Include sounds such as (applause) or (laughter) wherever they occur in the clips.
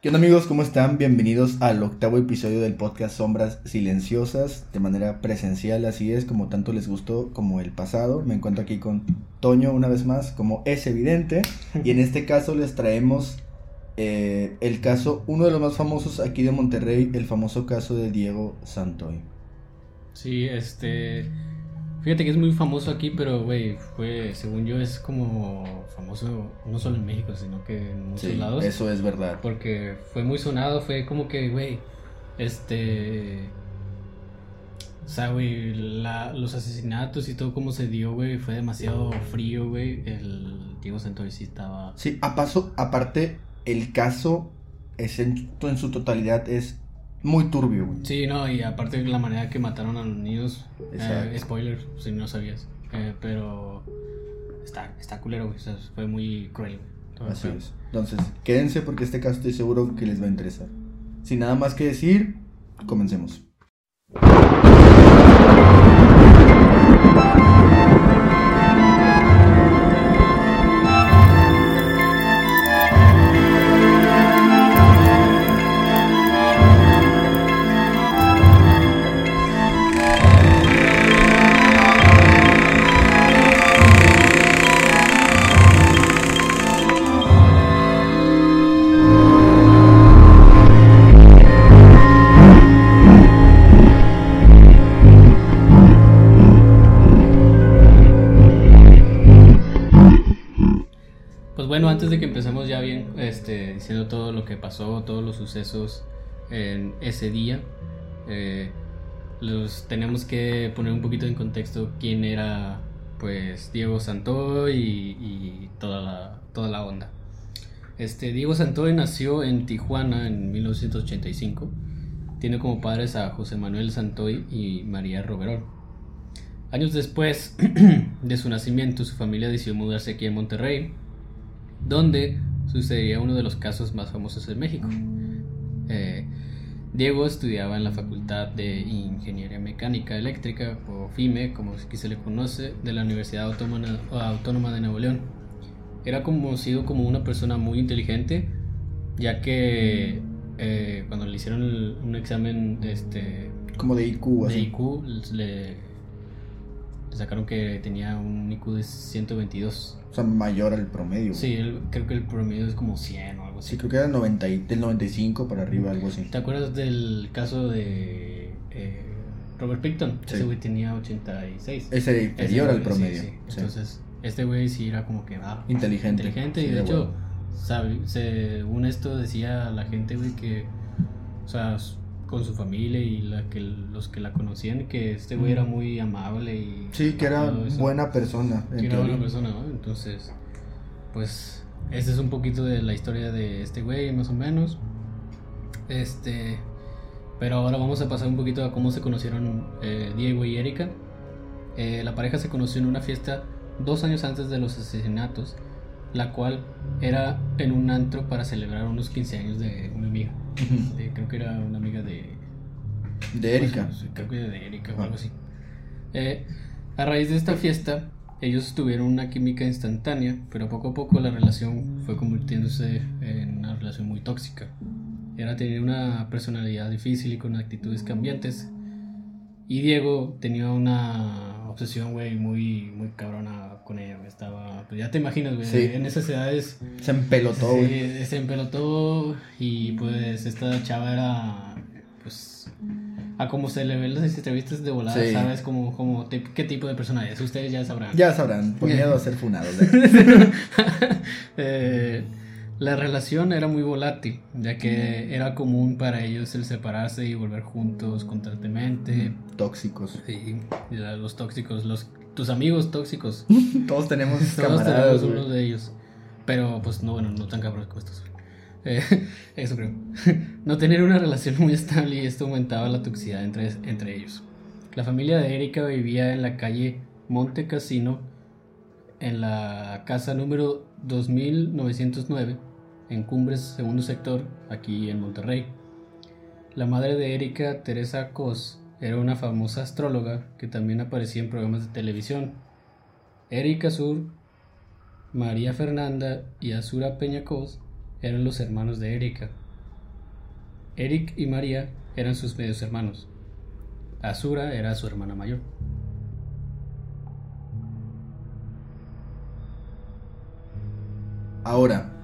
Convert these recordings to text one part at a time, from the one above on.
¿Qué onda amigos? ¿Cómo están? Bienvenidos al octavo episodio del podcast Sombras Silenciosas de manera presencial, así es, como tanto les gustó como el pasado. Me encuentro aquí con Toño una vez más, como es evidente, y en este caso les traemos eh, el caso, uno de los más famosos aquí de Monterrey, el famoso caso de Diego Santoy. Sí, este... Fíjate que es muy famoso aquí, pero, güey, fue, según yo, es como famoso no solo en México, sino que en muchos Sí, lados. eso es verdad. Porque fue muy sonado, fue como que, güey, este... O sea, güey, los asesinatos y todo como se dio, güey, fue demasiado frío, güey. El Diego Santoy sí estaba... Sí, a paso, aparte, el caso es en, en su totalidad es muy turbio, güey. Sí, no, y aparte la manera que mataron a los niños, eh, spoiler, si no sabías, eh, pero está, está culero, güey, o sea, fue muy cruel, güey. Así es. Entonces, quédense porque este caso estoy seguro que les va a interesar. Sin nada más que decir, comencemos. Todos los sucesos en ese día, eh, los tenemos que poner un poquito en contexto quién era, pues, Diego Santoy y, toda la, toda la onda. Este, Diego Santoy nació en Tijuana en 1985. Tiene como padres a José Manuel Santoy y María Roverón. Años después (clears throat) de su nacimiento, su familia decidió mudarse aquí en Monterrey, donde sucedería uno de los casos más famosos de México. Eh, Diego estudiaba en la Facultad de Ingeniería Mecánica Eléctrica, o FIME, como aquí se le conoce, de la Universidad Autónoma, Autónoma de Nuevo León. Era conocido como una persona muy inteligente, ya que eh, cuando le hicieron el- un examen este, Como de IQ, de así. IQ, le, le sacaron que tenía un IQ de 122. O sea, mayor al promedio. Sí, el- creo que el promedio es como 100 o algo así. Sí, creo que era 90 y- del 95 para arriba, algo así. ¿Te acuerdas del caso de eh, Robert Picton? Sí. Ese güey tenía 86. Ese era inferior al promedio. sí. sí. Entonces, este güey sí era como que ah, Inteligente. inteligente. Y de hecho, huevo. sabe- según esto decía la gente, güey, que, o sea, con su familia y la que, los que la conocían, que este güey era muy amable y... Sí, que era buena persona. Que era buena persona, ¿no? Entonces, pues, este es un poquito de la historia de este güey, más o menos. Este, pero ahora vamos a pasar un poquito a cómo se conocieron eh, Diego y Erika. Eh, la pareja se conoció en una fiesta dos años antes de los asesinatos, la cual era en un antro para celebrar unos 15 años de una amiga. De- creo que era una amiga de, De Erika. pues, creo que de Erika o algo así. Eh, a raíz de esta fiesta, ellos tuvieron una química instantánea, pero poco a poco la relación fue convirtiéndose en una relación muy tóxica. Era tener una personalidad difícil y con actitudes cambiantes. Y Diego tenía una obsesión, güey, muy, muy cabrona con ella. güey. Estaba, pues ya te imaginas, güey, Sí. en esas edades Se empelotó, güey. Se empelotó y pues esta chava era pues a como se le ven las entrevistas de volada, Sí. sabes como, como te- qué tipo de persona es, ustedes ya sabrán. Ya sabrán, por miedo a ser funados. (laughs) ¿eh? La relación era muy volátil, ya que era común para ellos el separarse y volver juntos constantemente. Tóxicos. La- los tóxicos, los tus amigos tóxicos, (laughs) Todos tenemos Todos tenemos uno de ellos. Pero pues no, bueno, no tan cabros como estos. Eh, (laughs) eso creo. (laughs) no tener una relación muy estable y esto aumentaba la toxicidad entre, entre ellos. La familia de Erika vivía en la calle Monte Casino, en la casa número 2909, en Cumbres, segundo sector, aquí en Monterrey. La madre de Erika, Teresa Cos, era una famosa astróloga que también aparecía en programas de televisión. Erika Sur, María Fernanda y Azura Peña Cos eran los hermanos de Erika. Eric y María eran sus medios hermanos. Azura era su hermana mayor. Ahora,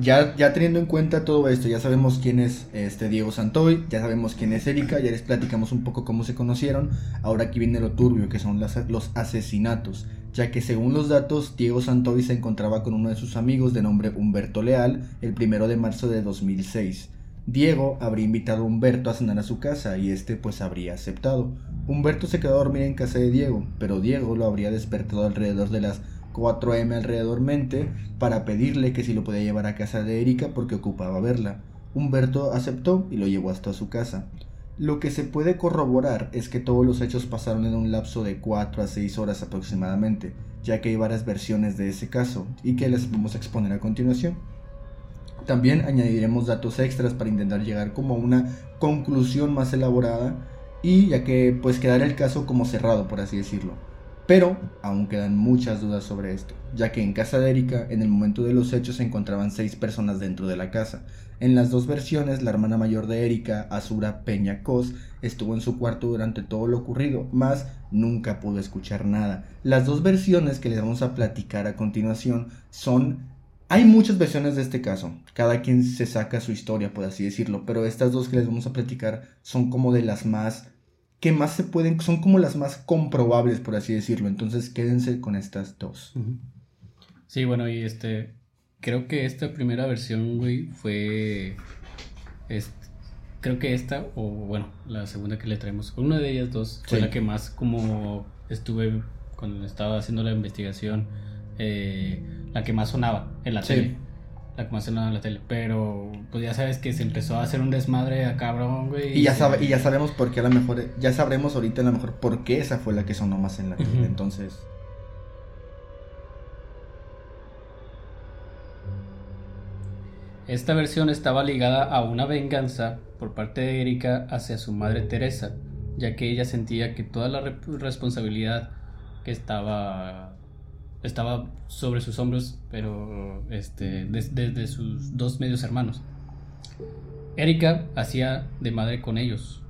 ya, teniendo en cuenta todo esto, ya sabemos quién es este Diego Santoy, ya sabemos quién es Erika, ya les platicamos un poco cómo se conocieron. Ahora aquí viene lo turbio, que son los asesinatos, ya que según los datos, Diego Santoy se encontraba con uno de sus amigos de nombre Humberto Leal el primero de marzo de 2006. Diego habría invitado a Humberto a cenar a su casa y este pues habría aceptado. Humberto se quedó a dormir en casa de Diego, pero Diego lo habría despertado alrededor de las 4M alrededormente para pedirle que si lo podía llevar a casa de Erika porque ocupaba verla. Humberto aceptó y lo llevó hasta su casa. Lo que se puede corroborar es que todos los hechos pasaron en un lapso de 4 a 6 horas aproximadamente, ya que hay varias versiones de ese caso y que les vamos a exponer a continuación. También añadiremos datos extras para intentar llegar como a una conclusión más elaborada y ya que pues quedar el caso como cerrado por así decirlo. Pero aún quedan muchas dudas sobre esto, ya que en casa de Erika, en el momento de los hechos, se encontraban seis personas dentro de la casa. En las dos versiones, la hermana mayor de Erika, Azura Peña Cos, estuvo en su cuarto durante todo lo ocurrido, mas nunca pudo escuchar nada. Las dos versiones que les vamos a platicar a continuación son... Hay muchas versiones de este caso, cada quien se saca su historia, por así decirlo, pero estas dos que les vamos a platicar son como de las más que más se pueden, son como las más comprobables, por así decirlo. Entonces quédense con estas dos. Sí, bueno, y este, creo que esta primera versión, güey, fue, creo que esta, o bueno, la segunda que le traemos, una de ellas dos, fue la que más como estuve cuando estaba haciendo la investigación, eh, la que más sonaba en la tele la que en la tele. Pero pues ya sabes que se empezó a hacer un desmadre a cabrón, güey. Y, ya, sabe, y ya sabemos por qué a lo mejor, ya sabremos ahorita a lo mejor por qué esa fue la que sonó más en la tele. Entonces... Esta versión estaba ligada a una venganza por parte de Erika hacia su madre Teresa, ya que ella sentía que toda la responsabilidad que estaba estaba sobre sus hombros, pero este, desde sus dos medios hermanos. Erika hacía de madre con ellos,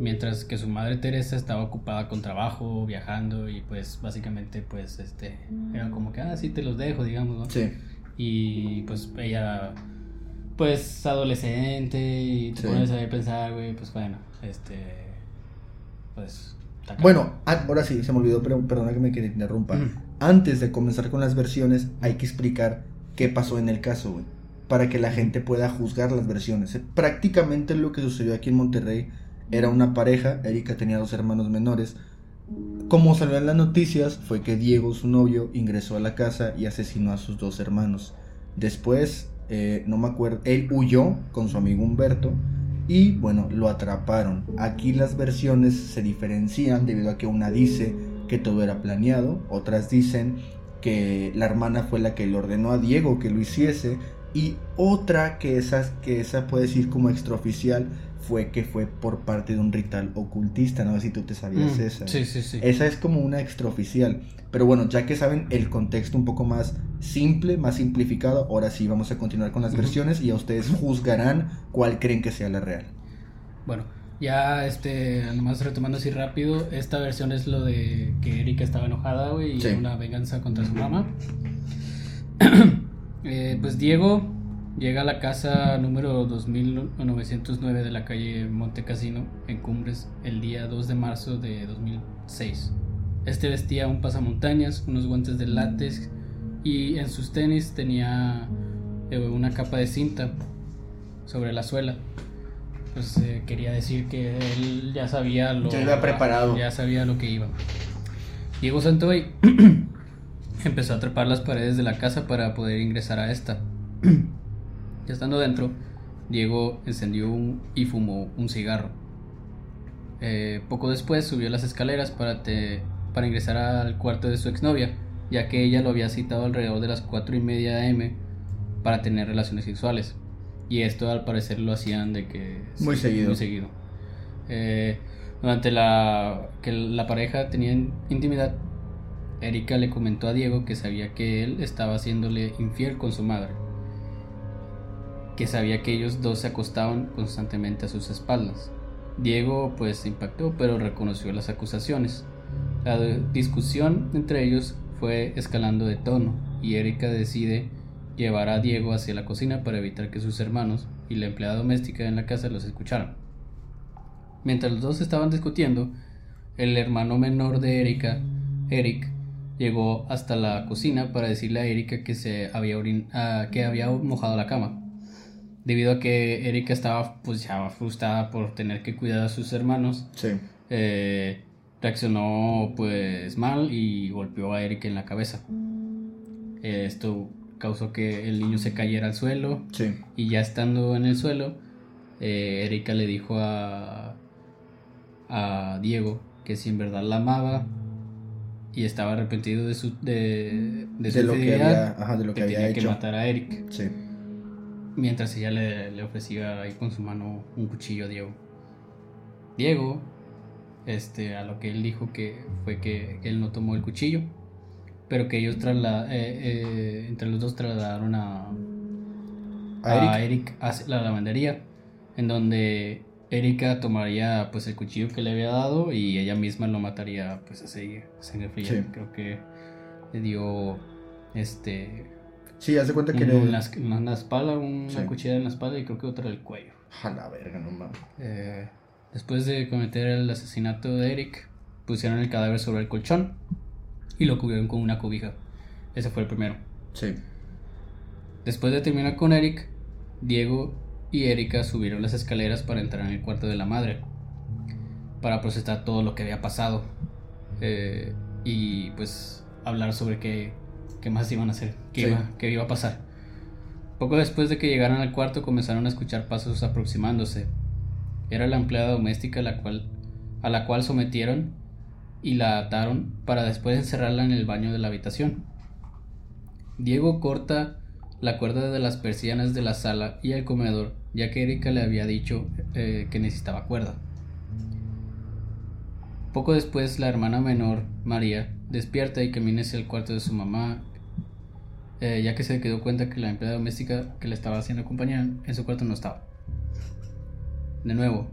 mientras que su madre Teresa estaba ocupada con trabajo, viajando y pues básicamente pues este era como que ah sí te los dejo, digamos, ¿no? Sí. Y pues ella pues adolescente y te pones a pensar, güey, pues bueno, este pues bueno, ahora sí, se me olvidó, pero perdona que me interrumpa antes de comenzar con las versiones, hay que explicar qué pasó en el caso, para que la gente pueda juzgar las versiones. Prácticamente lo que sucedió aquí en Monterrey era una pareja, Erika tenía dos hermanos menores. Como salió en las noticias, fue que Diego, su novio, ingresó a la casa y asesinó a sus dos hermanos. Después, eh, no me acuerdo, él huyó con su amigo Humberto y bueno, lo atraparon. Aquí las versiones se diferencian debido a que una dice que todo era planeado, otras dicen que la hermana fue la que le ordenó a Diego que lo hiciese y otra que esa, que esa puede decir como extraoficial fue que fue por parte de un ritual ocultista, no sé si tú te sabías mm, esa. Sí, sí, sí. Esa es como una extraoficial. Pero bueno, ya que saben el contexto un poco más simple, más simplificado, ahora sí vamos a continuar con las versiones y a ustedes juzgarán cuál creen que sea la real. Bueno, ya, este, nomás retomando así rápido, esta versión es lo de que Erika estaba enojada, güey, y una venganza contra su mamá. (clears throat) Eh, pues Diego llega a la casa número 2909 de la calle Monte Casino, en Cumbres, el día 2 de marzo de 2006. Este vestía un pasamontañas, unos guantes de látex y en sus tenis tenía eh, una capa de cinta sobre la suela pues eh, quería decir que él ya sabía lo ya iba preparado. ya sabía lo que iba. Diego Santoy (clears throat) empezó a trepar las paredes de la casa para poder ingresar a esta. (clears throat) Ya estando dentro Diego encendió un, y fumó un cigarro. Eh, poco después subió las escaleras para, para ingresar al cuarto de su exnovia ya que ella lo había citado alrededor de las 4 y media am para tener relaciones sexuales y esto al parecer lo hacían de que... Muy seguido. Muy seguido. Eh, durante la que la pareja tenía intimidad, Erika le comentó a Diego que sabía que él estaba haciéndole infiel con su madre. que sabía que ellos dos se acostaban constantemente a sus espaldas. Diego pues se impactó, pero reconoció las acusaciones. La discusión entre ellos fue escalando de tono y Erika decide llevar a Diego hacia la cocina para evitar que sus hermanos y la empleada doméstica en la casa los escucharan. Mientras los dos estaban discutiendo, el hermano menor de Erika, Eric, llegó hasta la cocina para decirle a Erika que se había que había mojado la cama. Debido a que Erika estaba pues ya frustrada por tener que cuidar a sus hermanos, eh, reaccionó pues mal y golpeó a Erika en la cabeza. esto causó que el niño se cayera al suelo y ya estando en el suelo, eh, Erika le dijo a, a Diego que si en verdad la amaba y estaba arrepentido de su de, de, lo que había, de lo que, había tenía hecho. que matar a Eric. Sí. Mientras ella le, le, ofrecía ahí con su mano un cuchillo a Diego. Diego, este, a lo que él dijo que fue que él no tomó el cuchillo, pero que ellos trasla, eh, eh, entre los dos trasladaron a, a, Eric? a la lavandería, en donde Erika tomaría pues el cuchillo que le había dado y ella misma lo mataría pues así sangre fría. Creo que le dio este Sí, hace cuenta que le... en, la, espalda, una cuchilla en la espalda y creo que otra en el cuello. A la verga, no mames. Eh, después de cometer el asesinato de Eric, pusieron el cadáver sobre el colchón y lo cubrieron con una cobija. Ese fue el primero. Sí. Después de terminar con Eric, Diego y Erika subieron las escaleras para entrar en el cuarto de la madre, para procesar todo lo que había pasado eh, y pues hablar sobre qué, qué más iban a hacer, qué, iba, qué iba a pasar. Poco después de que llegaran al cuarto comenzaron a escuchar pasos aproximándose. Era la empleada doméstica la cual, a la cual sometieron y la ataron para después encerrarla en el baño de la habitación. Diego corta la cuerda de las persianas de la sala y el comedor ya que Erika le había dicho eh, que necesitaba cuerda. Poco después, la hermana menor, María, despierta y camina hacia el cuarto de su mamá, eh, ya que se quedó cuenta que la empleada doméstica que le estaba haciendo compañía en su cuarto no estaba. De nuevo,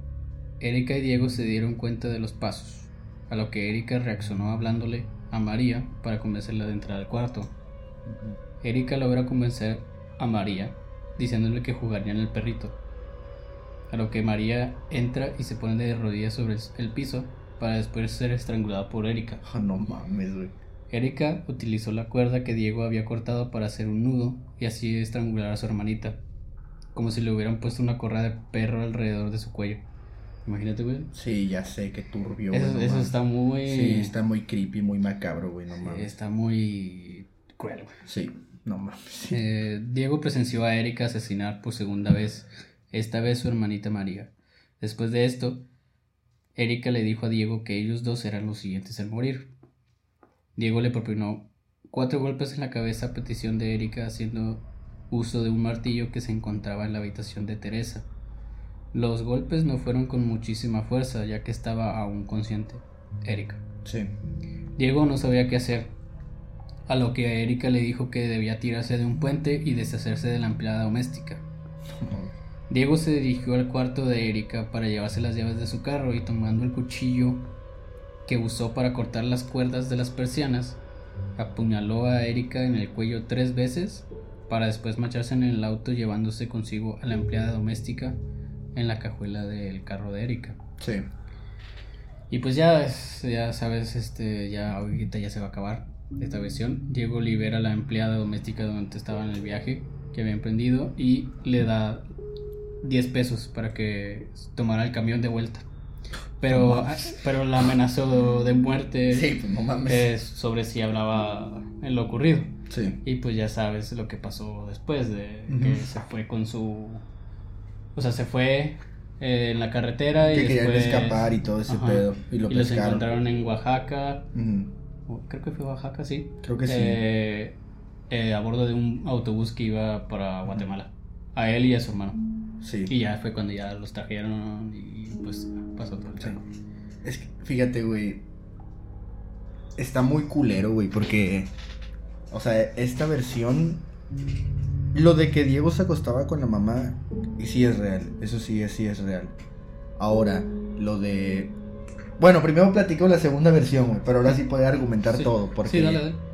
Erika y Diego se dieron cuenta de los pasos, a lo que Erika reaccionó hablándole a María para convencerla de entrar al cuarto. Erika logra convencer a María diciéndole que jugarían el perrito. A lo que María entra y se pone de rodillas sobre el piso para después ser estrangulada por Erika. Ah, no mames, güey. Erika utilizó la cuerda que Diego había cortado para hacer un nudo y así estrangular a su hermanita, como si le hubieran puesto una correa de perro alrededor de su cuello. Imagínate, güey. Sí, ya sé, qué turbio. Eso, eso está muy. Sí, está muy creepy, muy macabro, güey, no mames. Está muy cruel, güey. Sí. No mames. Eh, Diego presenció a Erika asesinar por segunda vez, esta vez su hermanita María. Después de esto, Erika le dijo a Diego que ellos dos eran los siguientes en morir. Diego le propinó cuatro golpes en la cabeza a petición de Erika haciendo uso de un martillo que se encontraba en la habitación de Teresa. Los golpes no fueron con muchísima fuerza ya que estaba aún consciente. Erika. Sí. Diego no sabía qué hacer a lo que Erika le dijo que debía tirarse de un puente y deshacerse de la empleada doméstica. Diego se dirigió al cuarto de Erika para llevarse las llaves de su carro y tomando el cuchillo que usó para cortar las cuerdas de las persianas, apuñaló a Erika en el cuello tres veces para después marcharse en el auto llevándose consigo a la empleada doméstica en la cajuela del carro de Erika. Sí. Y pues ya, ya sabes, este, ya ahorita ya se va a acabar esta versión, Diego libera a la empleada doméstica donde estaba en el viaje que había emprendido y le da 10 pesos para que tomara el camión de vuelta. Pero, pero la amenazó de muerte pues, sobre si hablaba en lo ocurrido. Sí. Y pues ya sabes lo que pasó después de que se fue con su... O sea, se fue eh, en la carretera que y querían escapar y todo ese pedo. Y lo los encontraron en Oaxaca creo que fue Oaxaca, sí. Creo que sí. Eh, eh, a bordo de un autobús que iba para Guatemala. A él y a su hermano. Sí. Y ya fue cuando ya los trajeron y pues pasó todo el Es que, fíjate, güey. Está muy culero, güey, porque. O sea, esta versión Lo de que Diego se acostaba con la mamá, sí es real. Eso sí, sí es real. Ahora, lo de. Bueno, primero platico la segunda versión, güey, pero ahora sí puede argumentar todo. Porque... Sí, dale, dale.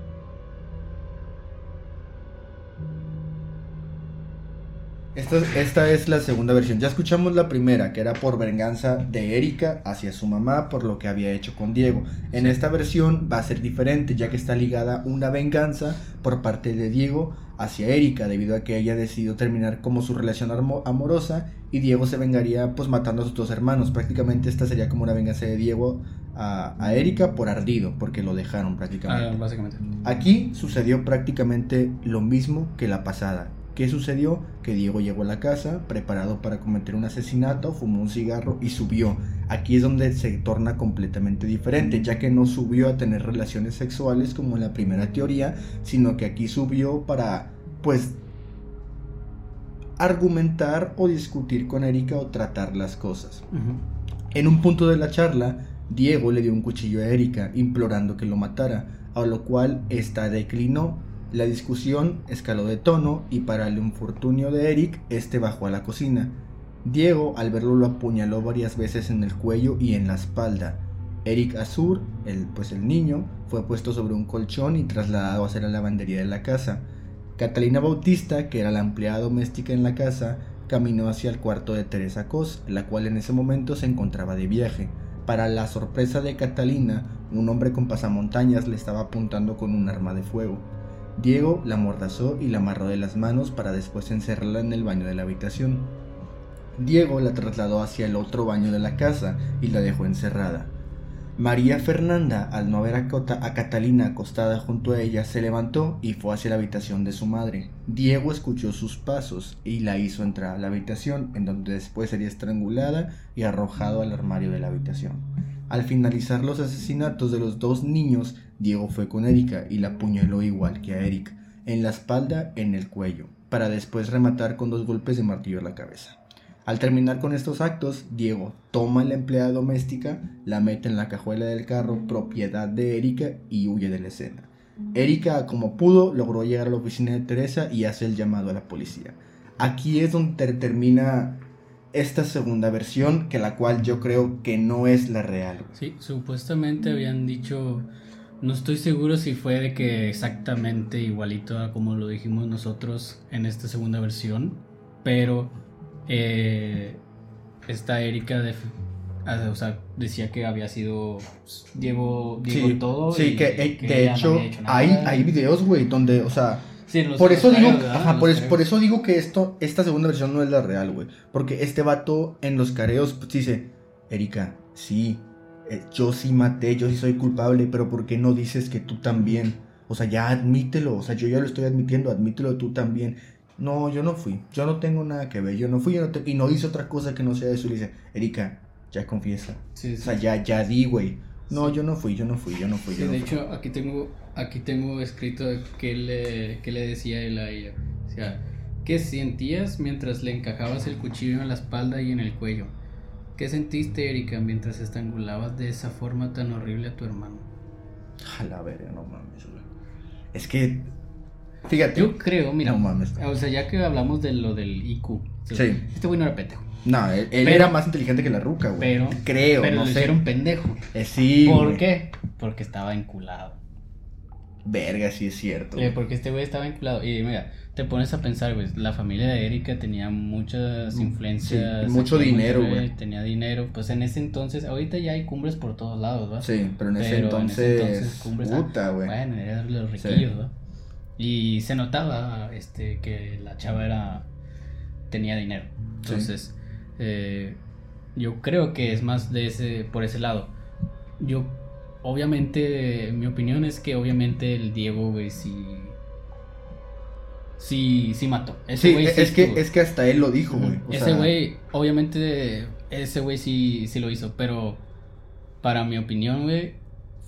Esta, esta, es la segunda versión. Ya escuchamos la primera, que era por venganza de Erika hacia su mamá por lo que había hecho con Diego. En esta versión va a ser diferente, ya que está ligada una venganza por parte de Diego hacia Erika, debido a que ella decidió terminar como su relación amorosa y Diego se vengaría pues matando a sus dos hermanos. Prácticamente esta sería como una venganza de Diego a, a Erika por ardido, porque lo dejaron prácticamente. Ah, básicamente. Aquí sucedió prácticamente lo mismo que la pasada. ¿Qué sucedió? Que Diego llegó a la casa preparado para cometer un asesinato, fumó un cigarro y subió. Aquí es donde se torna completamente diferente, ya que no subió a tener relaciones sexuales como en la primera teoría, sino que aquí subió para, pues, argumentar o discutir con Erika o tratar las cosas. En un punto de la charla, Diego le dio un cuchillo a Erika, implorando que lo matara, a lo cual ésta declinó la discusión escaló de tono y para el infortunio de Eric, este bajó a la cocina. Diego, al verlo, lo apuñaló varias veces en el cuello y en la espalda. Eric Azur, el, pues el niño, fue puesto sobre un colchón y trasladado hacia la lavandería de la casa. Catalina Bautista, que era la empleada doméstica en la casa, caminó hacia el cuarto de Teresa Cos, la cual en ese momento se encontraba de viaje. Para la sorpresa de Catalina, un hombre con pasamontañas le estaba apuntando con un arma de fuego. Diego la amordazó y la amarró de las manos para después encerrarla en el baño de la habitación. Diego la trasladó hacia el otro baño de la casa y la dejó encerrada. María Fernanda, al no ver a, a, Catalina acostada junto a ella, se levantó y fue hacia la habitación de su madre. Diego escuchó sus pasos y la hizo entrar a la habitación, en donde después sería estrangulada y arrojado al armario de la habitación. Al finalizar los asesinatos de los dos niños, Diego fue con Erika y la apuñaló igual que a Eric, en la espalda, en el cuello, para después rematar con dos golpes de martillo en la cabeza. Al terminar con estos actos, Diego toma a la empleada doméstica, la mete en la cajuela del carro propiedad de Erika y huye de la escena. Erika, como pudo, logró llegar a la oficina de Teresa y hace el llamado a la policía. Aquí es donde termina esta segunda versión, que la cual yo creo que no es la real. Sí, supuestamente habían dicho, no estoy seguro si fue de que exactamente igualito a como lo dijimos nosotros en esta segunda versión, pero eh, esta Erika de, o sea, decía que había sido Diego, Diego sí, todo. Sí, y, que, que de no hecho hay, hay videos, güey, donde, o sea, Sí, por eso digo, por, eso digo que esto, esta segunda versión no es la real, güey. Porque este vato en los careos pues, dice, Erika, sí, eh, yo sí maté, yo sí soy culpable, pero ¿por qué no dices que tú también? O sea, ya admítelo, o sea, yo ya lo estoy admitiendo, admítelo tú también. No, yo no fui, yo no tengo nada que ver, yo no fui, yo no te- y no hice otra cosa que no sea eso. Y le dice, Erika, ya confiesa. Sí, O sea, ya, ya di, güey. No, yo no fui, yo no fui, yo no fui. Sí, yo no de fui. hecho, aquí tengo, aquí tengo escrito que le, que le decía él a ella. O sea, ¿qué sentías mientras le encajabas el cuchillo en la espalda y en el cuello? ¿Qué sentiste, Erika, mientras estrangulabas de esa forma tan horrible a tu hermano? A la verga, no mames, güey. Es que, fíjate. Yo creo, mira, No mames. o sea, ya que hablamos de lo del IQ, Sí. este güey no era pendejo, No, él, él Pero- era más inteligente que la ruca, güey. pero, Creo, pero no lo sé. hicieron pendejo. Eh, sí, ¿Por güey. qué? Porque estaba enculado. Verga, sí es cierto. Eh, porque este güey estaba vinculado. Y mira, te pones a pensar, güey, la familia de Erika tenía muchas Mm, influencias. sí, mucho en dinero, güey. Tenía dinero. Pues en ese entonces, ahorita ya hay cumbres por todos lados, ¿va? Sí, pero en ese Pero en entonces. ese entonces, cumbres, puta, güey. Bueno, eran los Sí. riquillos, ¿va? Y se notaba este, que la chava era tenía dinero. Sí. Entonces, eh, yo creo que es más de ese por ese lado. Yo, obviamente, mi opinión es que obviamente el Diego, güey, sí. Sí, sí mató. Ese Sí, güey sí es, que, es que hasta él lo dijo, güey. O Ese sea, güey, obviamente, ese güey sí, sí lo hizo, pero para mi opinión, güey,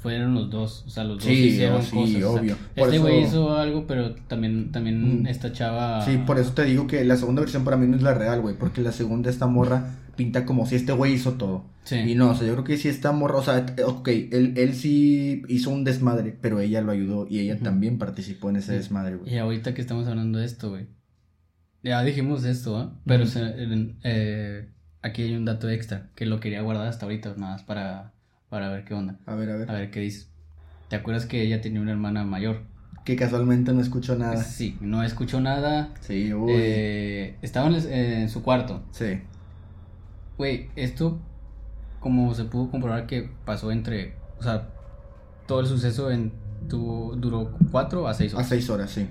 fueron los dos. O sea, los dos Sí, hicieron sí, cosas. o sea, obvio. Por este güey eso- hizo algo, pero también, también Mm. esta chava. Sí, por eso te digo que la segunda versión para mí no es la real, güey. Porque la segunda, esta morra pinta como si este güey hizo todo. Sí. Y no, o sea, yo creo que sí esta morra, o sea, ok, él, él sí hizo un desmadre, pero ella lo ayudó y ella Ujú. también participó en ese desmadre, güey. Y ahorita que estamos hablando de esto, güey, Ya dijimos esto, ¿eh? Pero se- en- eh, aquí hay un dato extra que lo quería guardar hasta ahorita, nada más para, para ver qué onda. A ver, a ver. A ver qué dices. ¿Te acuerdas que ella tenía una hermana mayor? Que casualmente no escucho nada. Sí, no escuchó nada. Sí, uy. Eh, estaba en, el- en su cuarto. Sí. Güey, esto, como se pudo comprobar que pasó entre, o sea, todo el suceso en, tuvo, duró cuatro a seis A horas. seis horas, sí.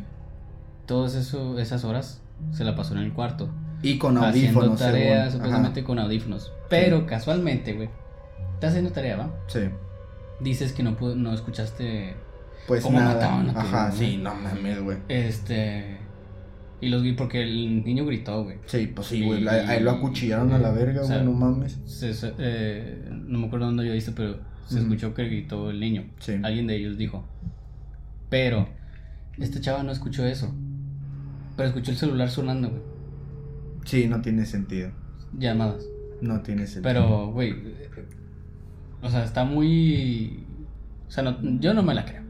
Todas eso, esas horas se la pasó en el cuarto. Y con haciendo audífonos. tareas, según. supuestamente Ajá. con audífonos. Pero casualmente, güey, estás haciendo tarea, ¿va? Sí. Dices que no, no escuchaste, Pues ¿Cómo nada. mataban a Ajá, sí, no mames, güey. este... Y los vi porque el niño gritó, güey. Sí, pues sí, güey. La- Ahí lo acuchillaron a la verga, o sea, güey, no mames. Se- eh, no me acuerdo dónde yo visto, pero se escuchó que gritó el niño. Sí. Alguien de ellos dijo. Pero este chava no escuchó eso. Pero escuchó el celular sonando, güey. Sí, no tiene sentido. Llamadas. No tiene sentido. Pero, güey. O sea, está muy. O sea, no- yo no me la creo,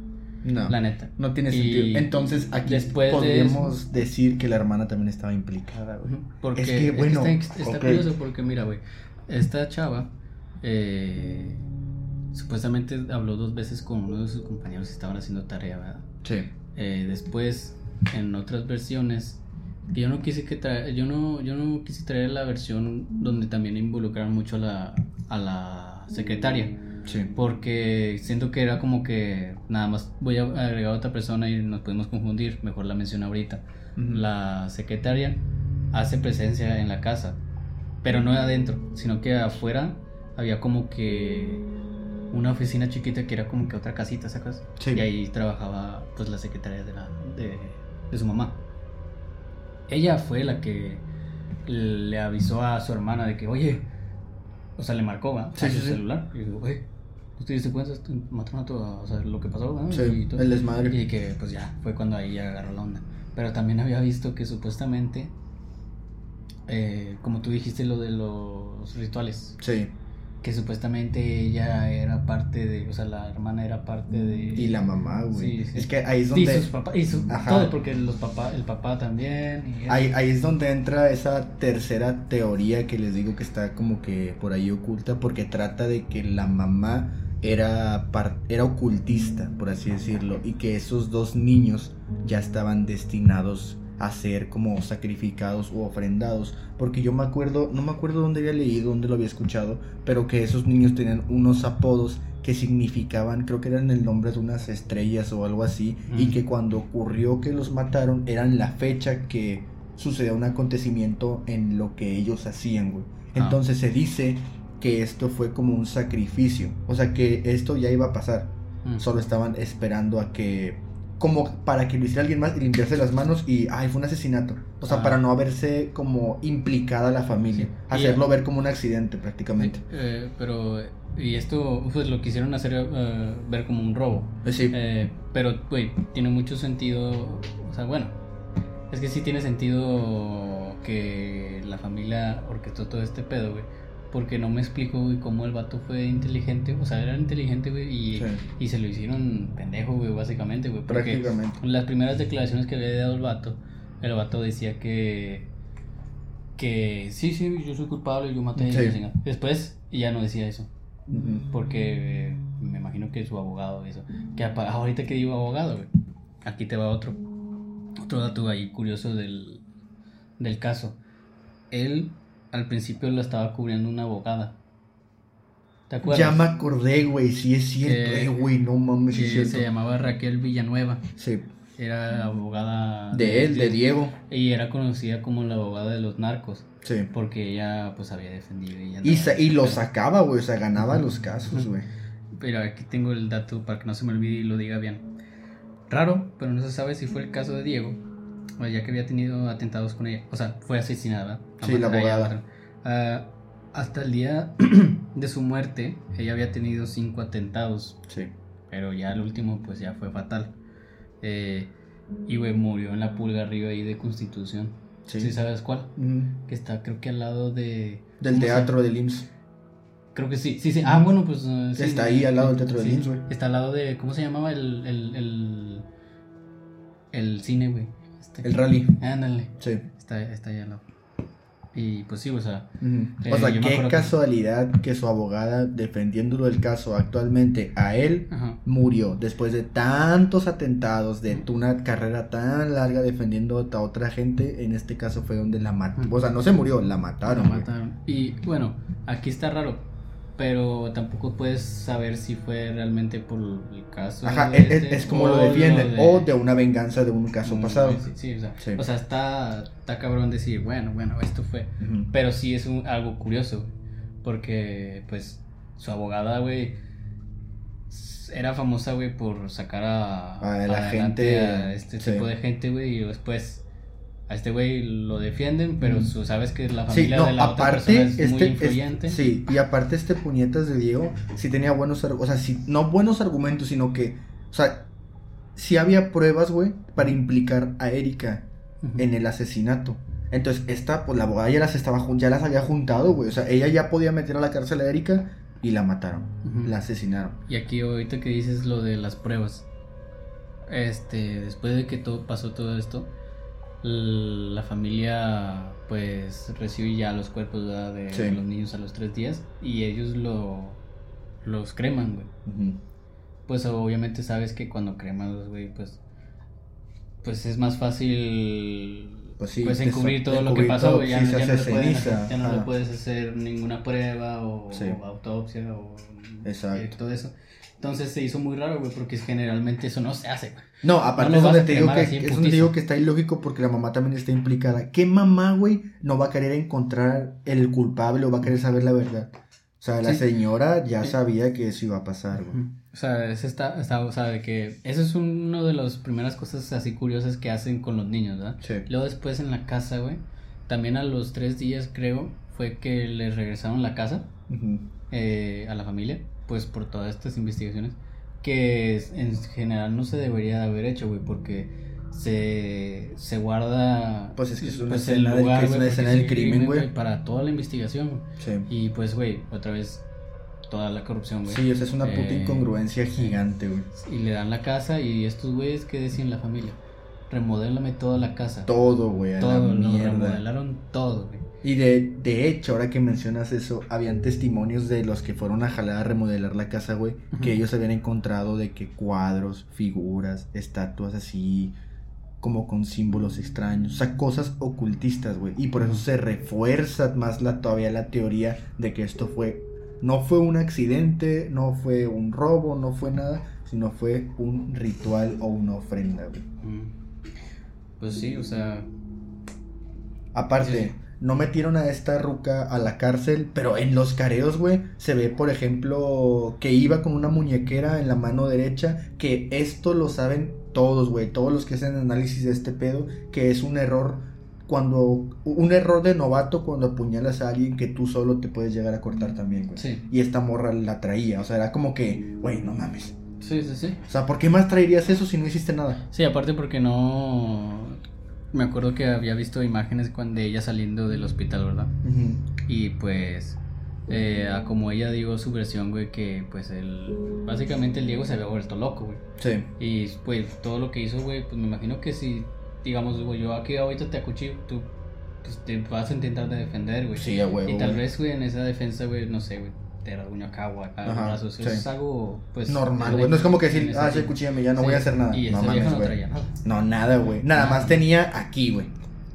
No. la neta. No tiene Y sentido. Entonces aquí después de podríamos decir que la hermana también estaba implicada, güey. Porque Es que, bueno, está, curioso porque mira, güey, esta chava eh, supuestamente habló dos veces con uno de sus compañeros que estaban haciendo tarea, ¿verdad? Sí. Eh, después, en otras versiones, yo no quise que tra- yo no, yo no quise traer la versión donde también involucraron mucho a la, a la secretaria. Sí. Porque siento que era como que nada más voy a agregar a otra persona y nos podemos confundir. Mejor la menciono ahorita. Ujú. La secretaria hace presencia en la casa, pero no adentro, sino que afuera había como que una oficina chiquita que era como que otra casita, ¿sacas? Sí. Y ahí trabajaba pues la secretaria de, la, de, de su mamá. Ella fue la que le avisó a su hermana de que, oye, o sea, le marcó ¿va? Sí, a sí, su sí. celular y dijo, oye, ¿tú te diste cuenta? Mataron a tu, o sea, lo que pasó, ¿va? Sí, Y todo. el desmadre. Y que pues ya fue cuando ahí agarró la onda. Pero también había visto que supuestamente, eh, como tú dijiste lo de los rituales, Sí. Que supuestamente ella era parte de, o sea, la hermana era parte de... Y la mamá, güey. Sí, sí. Es que ahí es Y donde... sus papás, y su- todo, porque los papá, el papá también. y. Ahí, ahí es donde entra esa tercera teoría que les digo que está como que por ahí oculta, porque trata de que la mamá era, par- era ocultista, por así decirlo, y que esos dos niños ya estaban destinados a ser como sacrificados o ofrendados, porque yo me acuerdo, no me acuerdo dónde había leído, dónde lo había escuchado, pero que esos niños tenían unos apodos que significaban, creo que eran el nombre de unas estrellas o algo así, y que cuando ocurrió que los mataron eran la fecha que sucedió un acontecimiento en lo que ellos hacían, güey. Ah. Entonces se dice que esto fue como un sacrificio, o sea que esto ya iba a pasar, Mm. solo estaban esperando a que como para que lo hiciera alguien más y limpiarse las manos y ay fue un asesinato o sea Ah. para no haberse como implicada la familia Sí. Y- hacerlo ver como un accidente prácticamente Eh, pero, y esto, pues lo quisieron hacer eh, ver como un robo. Eh, sí Eh, pero, güey, tiene mucho sentido. O sea, bueno, es que sí tiene sentido que la familia orquestó todo este pedo, güey. Porque no me explico, güey, cómo el vato fue inteligente. O sea, era inteligente, güey, y, Sí. y se lo hicieron pendejo, güey, básicamente, güey. Prácticamente las primeras declaraciones que había dado el vato, el vato decía que. Que sí, sí, yo soy culpable, yo maté. y Sí. la chingada. Después ya no decía eso. Porque eh, me imagino que su abogado eso. Que ahorita que digo abogado, güey. Aquí te va otro. Otro dato ahí curioso del, del caso. Él al principio lo estaba cubriendo una abogada. ¿Te acuerdas? ya me acordé güey sí es cierto eh güey no mames sí es cierto se llamaba Raquel Villanueva. sí Era abogada de él de Diego Y era conocida como la abogada de los narcos. sí Porque ella pues había defendido. Y, y, sa- y lo sacaba güey o sea ganaba los casos güey Pero aquí tengo el dato para que no se me olvide y lo diga bien. Raro, pero no se sabe si fue el caso de Diego, ya que había tenido atentados con ella. O sea, fue asesinada. Sí, la abogada. Ah, hasta el día (clears throat) de su muerte, ella había tenido cinco atentados, sí pero ya el último pues ya fue fatal. Eh, y güey, murió en la pulga arriba ahí de Constitución. sí, ¿Sí sabes cuál? Ujú. Que está creo que al lado de... del ¿cómo se teatro del IMSS Creo que sí, sí, sí. Ah, bueno, pues. eh, sí, Está ahí al lado del Teatro del IMSS, güey. Está al lado de. ¿Cómo se llamaba el. el, el, el cine, güey? Este. El rally. Ándale. Sí. Está, está ahí al lado. Y pues sí, o sea. Eh, o sea, qué que- casualidad que su abogada defendiéndolo del caso actualmente a él Ajá. murió después de tantos atentados, de una carrera tan larga defendiendo a otra gente. En este caso fue donde la mató. Ujú. O sea, no se murió, la mataron. Güey. mataron. Y bueno, aquí está raro. Pero tampoco puedes saber si fue realmente por el caso. Ajá, de es, es- este es como lo defienden. de- O de una venganza de un caso Mm, pasado. Sí, sí, o sea, Sí. o sea, está, está cabrón decir, bueno, bueno, esto fue. Pero sí es un- algo curioso, porque pues su abogada, güey, era famosa, güey, por sacar a, A la gente, a este tipo de gente, güey, y después a este güey lo defienden, pero sabes que la Sí, familia no, de la otra aparte, persona es este, muy es- influyente. sí, y aparte este puñetas de Diego sí tenía buenos, o sea, sí, no buenos argumentos, sino que, o sea, sí había pruebas, güey, para implicar a Erika en el asesinato. Entonces, esta, pues la abogada ya las estaba, ya las había juntado, güey, o sea, ella ya podía meter a la cárcel a Erika y la mataron, la asesinaron. Y aquí ahorita que dices lo de las pruebas. Este, después de que todo pasó todo esto, la familia pues recibe ya los cuerpos ¿verdad? de Sí. los niños a los tres días y ellos lo los creman, güey. Pues obviamente sabes que cuando cremas, güey, pues pues es más fácil Pues sí, pues encubrir todo lo que pasó, todo, ya, sí, ya no ya le ajá. puedes hacer ninguna prueba o, autopsia o Exacto. eh, todo eso. Entonces se hizo muy raro, güey, porque generalmente eso no se hace, güey. No, aparte No es donde te digo que, es donde digo que está ilógico porque la mamá también está implicada. ¿Qué mamá, güey, no va a querer encontrar el culpable o va a querer saber la verdad? O sea, la Sí. señora ya Sí. sabía que eso iba a pasar, güey. O sea, es esta, esta- o sea, de que eso es una de las primeras cosas así curiosas que hacen con los niños, ¿verdad? Sí. Luego después en la casa, güey, también a los tres días creo fue que les regresaron la casa eh, a la familia, pues por todas estas investigaciones, que en general no se debería de haber hecho, güey, porque se, se guarda Pues es que es una pues, escena del- es una porque escena sí, del crimen, güey. Para toda la investigación. Sí. Y pues, güey, otra vez toda la corrupción, güey. Sí, o sea, es una puta Eh, incongruencia gigante, güey. Y le dan la casa y estos güeyes, ¿qué decían la familia? Remodélame toda la casa. Todo, güey, a todo, lo mierda. remodelaron todo, güey. Y de, de hecho, ahora que mencionas eso, habían testimonios de los que fueron a jalar a remodelar la casa, güey, que ellos habían encontrado de que cuadros, figuras, estatuas así, como con símbolos extraños, o sea, cosas ocultistas, güey. Y por eso se refuerza más la, todavía la teoría de que esto fue, no fue un accidente, no fue un robo, no fue nada, sino fue un ritual o una ofrenda, güey. Pues sí, o sea, Aparte, Sí. No metieron a esta ruca a la cárcel, pero en los careos, güey, se ve, por ejemplo, que iba con una muñequera en la mano derecha, que esto lo saben todos, güey, todos los que hacen análisis de este pedo, que es un error cuando, un error de novato cuando apuñalas a alguien que tú solo te puedes llegar a cortar también, güey. sí. Y esta morra la traía, o sea, era como que, güey, no mames. Sí, sí, sí. O sea, ¿por qué más traerías eso si no hiciste nada? Sí, aparte porque no... Me acuerdo que había visto imágenes cuando ella saliendo del hospital, ¿verdad? Y pues, eh, a como ella dijo su versión, güey, que pues el... Básicamente el Diego se había vuelto loco, güey. Sí. Y pues todo lo que hizo, güey, pues me imagino que si, digamos, güey, yo aquí ahorita te acuchillo, tú pues, te vas a intentar de defender, güey. Sí, a huevo. y tal güey. vez, güey, en esa defensa, güey, no sé, güey, brazos. sí. Eso es algo, pues... Normal, güey. No es como que decir, ah, sí, tiempo. cuchillame, ya no Sí, voy a hacer nada. Y no vieja mames, no güey. traía nada. No, nada, güey. Nada Nada. más tenía aquí, güey.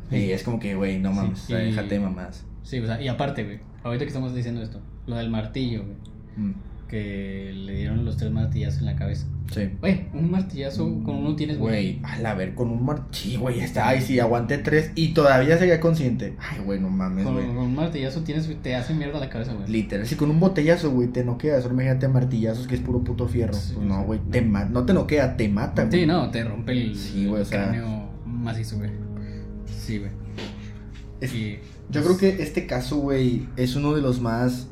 Sí. Y es como que, güey, no mames, déjate de mamás. Sí, o sea, y aparte, güey, ahorita que estamos diciendo esto, lo del martillo, güey, Mm, que le dieron los tres martillazos en la cabeza. sí. Güey, un martillazo con uno tienes, Güey, a ver, con un mar... Sí, güey, está. Ay, sí, aguanté tres y todavía seguía consciente. Ay, güey, no mames, Con, güey. con un martillazo tienes, te hace mierda la cabeza, güey. Literal, si con un botellazo, güey, te noqueas. Ahora imagínate martillazos que es puro puto fierro. Sí, Pues no, güey, te ma- no te noquea, te mata, güey. Sí, no, te rompe el, Sí, güey, o el sea- cráneo macizo, güey. Sí, güey. Es- Y, Yo creo que este caso, güey, es uno de los más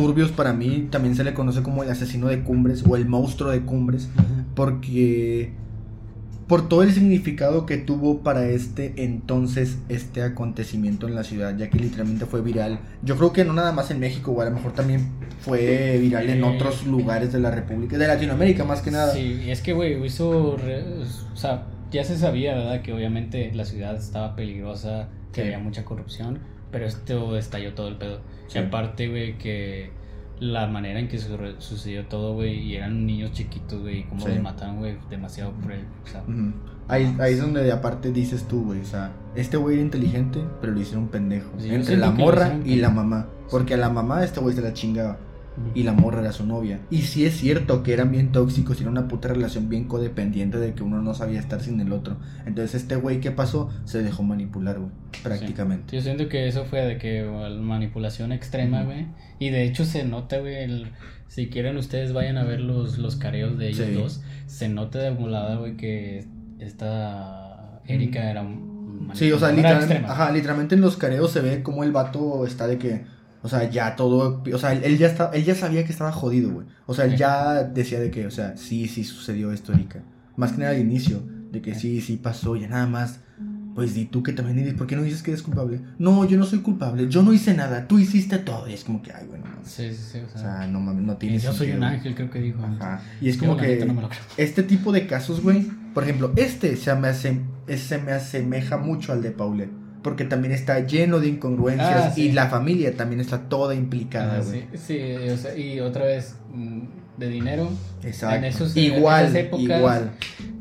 turbios para mí. También se le conoce como el asesino de cumbres o el monstruo de cumbres. Porque por todo el significado que tuvo para este entonces este acontecimiento en la ciudad, ya que literalmente fue viral. Yo creo que no nada más en México, güey, a lo mejor también fue viral en otros lugares de la República, de Latinoamérica más que nada. Sí, es que, güey, hizo. re- o sea, ya se sabía, ¿verdad? Que obviamente la ciudad estaba peligrosa, que Sí. había mucha corrupción, pero esto estalló todo el pedo. Sí. Y aparte, güey, que la manera en que su- sucedió todo, güey, y eran niños chiquitos, güey, y cómo Sí. los mataron, güey, demasiado cruel. O sea. Ahí, ahí es donde aparte dices tú, güey, o sea, este güey era inteligente, pero lo hicieron pendejo. Sí, entre la morra y la mamá. Porque a la mamá este güey se la chingaba. Y la morra era su novia. Y sí es cierto que eran bien tóxicos y era una puta relación bien codependiente de que uno no sabía estar sin el otro. Entonces este güey, ¿qué pasó? Se dejó manipular, güey, prácticamente. Yo siento que eso fue de que manipulación extrema, güey. Y de hecho se nota, güey. el- Si quieren ustedes vayan a ver los, los careos de ellos Sí. dos. Se nota de volada, güey, que esta Erika era un Sí, o sea, extrema. ajá, literalmente en los careos se ve como el vato está de que, o sea, ya todo, o sea, él, ya está, él ya sabía que estaba jodido, güey. O sea, él ya decía de que, o sea, sí, sí sucedió esto, Erika. Más que nada al inicio, de que sí, sí pasó, ya nada más. Pues di tú que también eres, ¿por qué no dices que eres culpable? No, yo no soy culpable, yo no hice nada, tú hiciste todo. Y es como que, ay, bueno, no. Sí, sí, sí. O O sea, sea, no mames, no tiene yo soy un ángel, creo que dijo. Ajá. Y es como que no este tipo de casos, güey, por ejemplo, este se me, hace, se me asemeja mucho al de Paulette. Porque también está lleno de incongruencias Ah, sí. y la familia también está toda implicada, Ah, güey. sí, sí, o sea, y otra vez, mm, de dinero, Exacto. En esos- igual, en esas épocas, igual.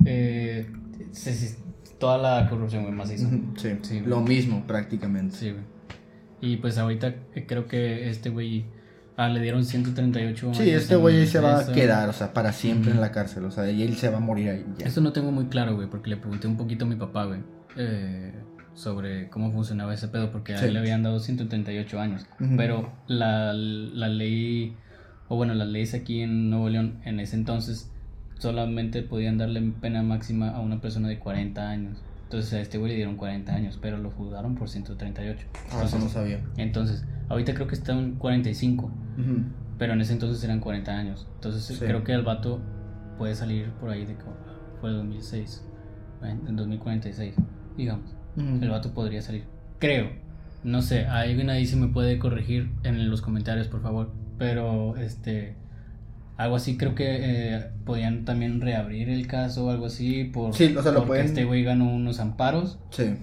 eh, sí, sí, toda la corrupción, güey, más hizo. Sí, Sí, lo mismo prácticamente. Sí, güey. Y pues ahorita eh, creo que este güey ah, le dieron 138 Sí, años este en güey se va a quedar, o sea, para siempre en la cárcel, o sea, y él se va a morir ahí. Ya. Eso no tengo muy claro, güey, porque le pregunté un poquito a mi papá, güey, eh, sobre cómo funcionaba ese pedo, porque a Sí. él le habían dado 138 años. Ujú. Pero la, la ley, o bueno, las leyes aquí en Nuevo León en ese entonces solamente podían darle pena máxima a una persona de 40 años. Entonces a este güey le dieron 40 años, pero lo juzgaron por 138. Ah, eso no Entonces, sabía. entonces, ahorita creo que está en 45, Ujú. pero en ese entonces eran 40 años. Entonces Sí. creo que el vato puede salir por ahí de que fue el 2006, en 2046, digamos. El vato podría salir. Creo. No sé, alguien ahí se me puede corregir en los comentarios, por favor. Pero, este. Algo así, creo que eh, podían también reabrir el caso o algo así. Por, Sí, o sea, lo porque pueden- este güey ganó unos amparos. Sí.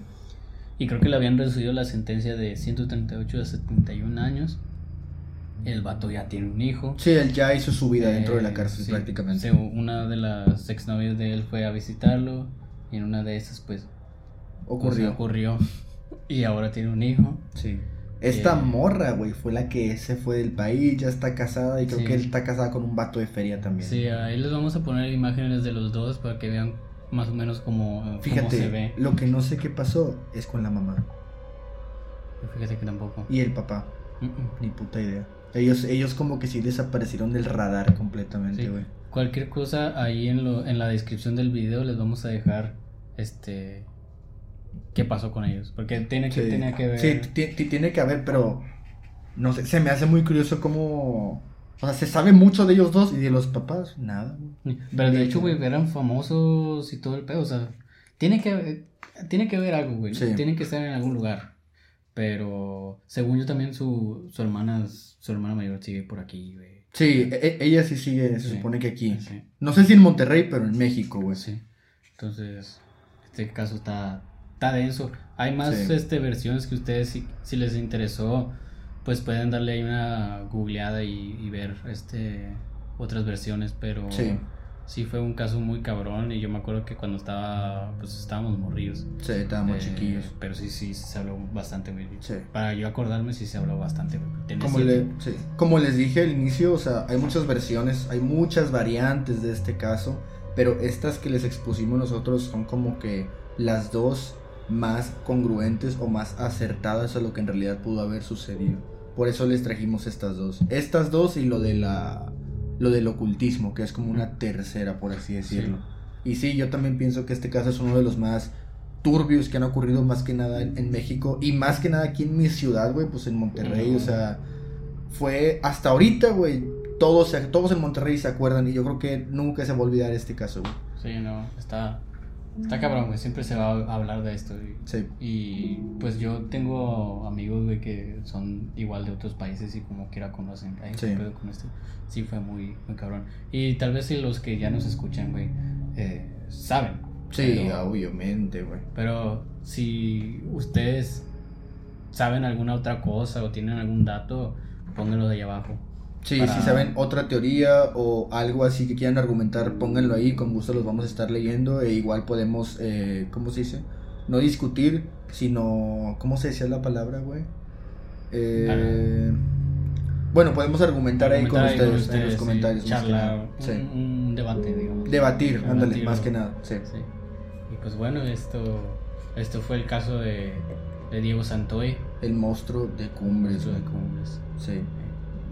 Y creo que le habían reducido la sentencia de 138 a 71 años. El vato ya tiene un hijo. Sí, él ya hizo su vida dentro de la Eh, cárcel sí, prácticamente. una de las exnovias de él fue a visitarlo. Y en una de esas, pues, Ocurrió. ocurrió. Y ahora tiene un hijo. Sí. Esta Eh, morra, güey, fue la que se fue del país, ya está casada y creo Sí. que él está casada con un vato de feria también. Sí, ahí les vamos a poner imágenes de los dos para que vean más o menos cómo, cómo se Fíjate, ve. lo que no sé qué pasó es con la mamá Fíjate que tampoco. y el papá, ni puta idea. Ellos, ellos como que sí desaparecieron del radar completamente, Sí. güey. Cualquier cosa ahí en, lo, en la descripción del video les vamos a dejar este qué pasó con ellos. Porque tiene que, Sí, tenía que ver. Sí, ti- ti- tiene que haber, pero no sé, se me hace muy curioso cómo... O sea, se sabe mucho de ellos dos y de los papás, nada. Pero de hecho, güey, eran famosos y todo el pedo. O sea, tiene que, tiene que haber algo, güey. Sí. Tienen que estar en algún lugar. Pero según yo también su, su hermana su hermana mayor sigue por aquí, güey. Sí, e- ella sí sigue, se Sí. supone que aquí. Sí. No sé si en Monterrey, pero en México, güey. Sí. Entonces, este caso está, está denso. Hay más Sí. este, versiones que ustedes, si, si les interesó, pues pueden darle ahí una googleada y, y ver este otras versiones, pero Sí. sí fue un caso muy cabrón y yo me acuerdo que cuando estaba, pues estábamos morridos. Sí, estábamos Eh, chiquillos. Pero sí, sí, se habló bastante, güey. Sí. Para yo acordarme, sí se habló bastante, Como, le- sí. Como les dije al inicio, o sea, hay muchas versiones, hay muchas variantes de este caso, pero estas que les expusimos nosotros son como que las dos más congruentes o más acertadas a lo que en realidad pudo haber sucedido. Por eso les trajimos estas dos. Estas dos y lo de la lo del ocultismo, que es como una tercera, por así decirlo. Y sí, yo también pienso que este caso es uno de los más turbios que han ocurrido más que nada en, en México y más que nada aquí en mi ciudad, güey, pues en Monterrey, o sea, fue hasta ahorita, güey, todos, todos en Monterrey se acuerdan y yo creo que nunca se va a olvidar este caso, güey. Sí, no, está, está cabrón, güey. Siempre se va a hablar de esto. y- Sí, Y pues yo tengo amigos, güey, que son igual de otros países y como quiera conocen. Ay, Sí. ¿qué pedo con esto? Sí, fue muy, muy cabrón. Y tal vez si los que ya nos escuchan, güey, eh, saben Sí, obviamente, güey. Pero si ustedes saben alguna otra cosa o tienen algún dato, pónganlo de ahí abajo. Sí, si saben otra teoría o algo así que quieran argumentar, pónganlo ahí, con gusto los vamos a estar leyendo e igual podemos, eh, ¿cómo se dice? No discutir, sino, ¿cómo se decía la palabra, güey? Eh, bueno, podemos argumentar, ahí, con ustedes, en los comentarios. Charlar, un, debate, digamos. Debatir, ándale, más que nada, sí. Y pues bueno, esto, esto fue el caso de, de Diego Santoy. El monstruo de Cumbres. de Cumbres. Sí.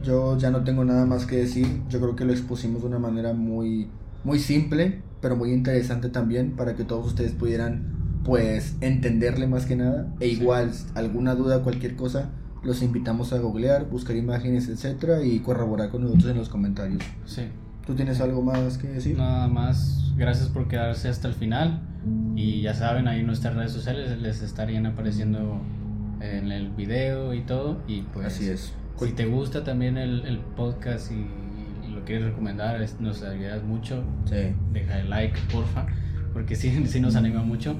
Yo ya no tengo nada más que decir. Yo creo que lo expusimos de una manera muy, muy simple, pero muy interesante también para que todos ustedes pudieran pues entenderle más que nada. E igual, alguna duda, cualquier cosa, los invitamos a googlear, buscar imágenes, etcétera, y corroborar con nosotros en los comentarios. Sí. ¿Tú tienes algo más que decir? Nada más, gracias por quedarse hasta el final. Y ya saben, ahí en nuestras redes sociales les estarían apareciendo en el video y todo. Y pues, así es. Si te gusta también el, el podcast y, lo quieres recomendar, nos ayudas mucho. Sí. Deja el like, porfa, porque sí, (laughs) sí nos anima mucho.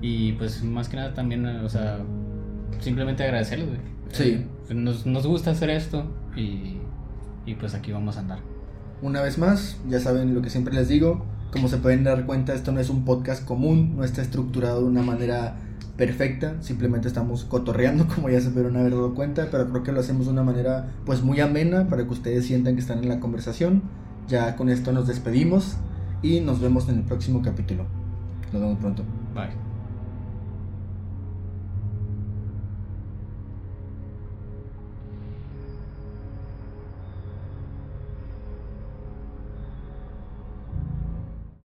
Y pues más que nada también, o sea, simplemente agradecerles, güey. Sí. Eh, nos, nos, gusta hacer esto y, y pues aquí vamos a andar. Una vez más, ya saben lo que siempre les digo, como se pueden dar cuenta, esto no es un podcast común, no está estructurado de una manera perfecta, simplemente estamos cotorreando (laughs) como ya se pudieron haber dado cuenta, pero creo que lo hacemos de una manera pues muy amena para que ustedes sientan que están en la conversación. Ya con esto nos despedimos y nos vemos en el próximo capítulo. Nos vemos pronto. Bye.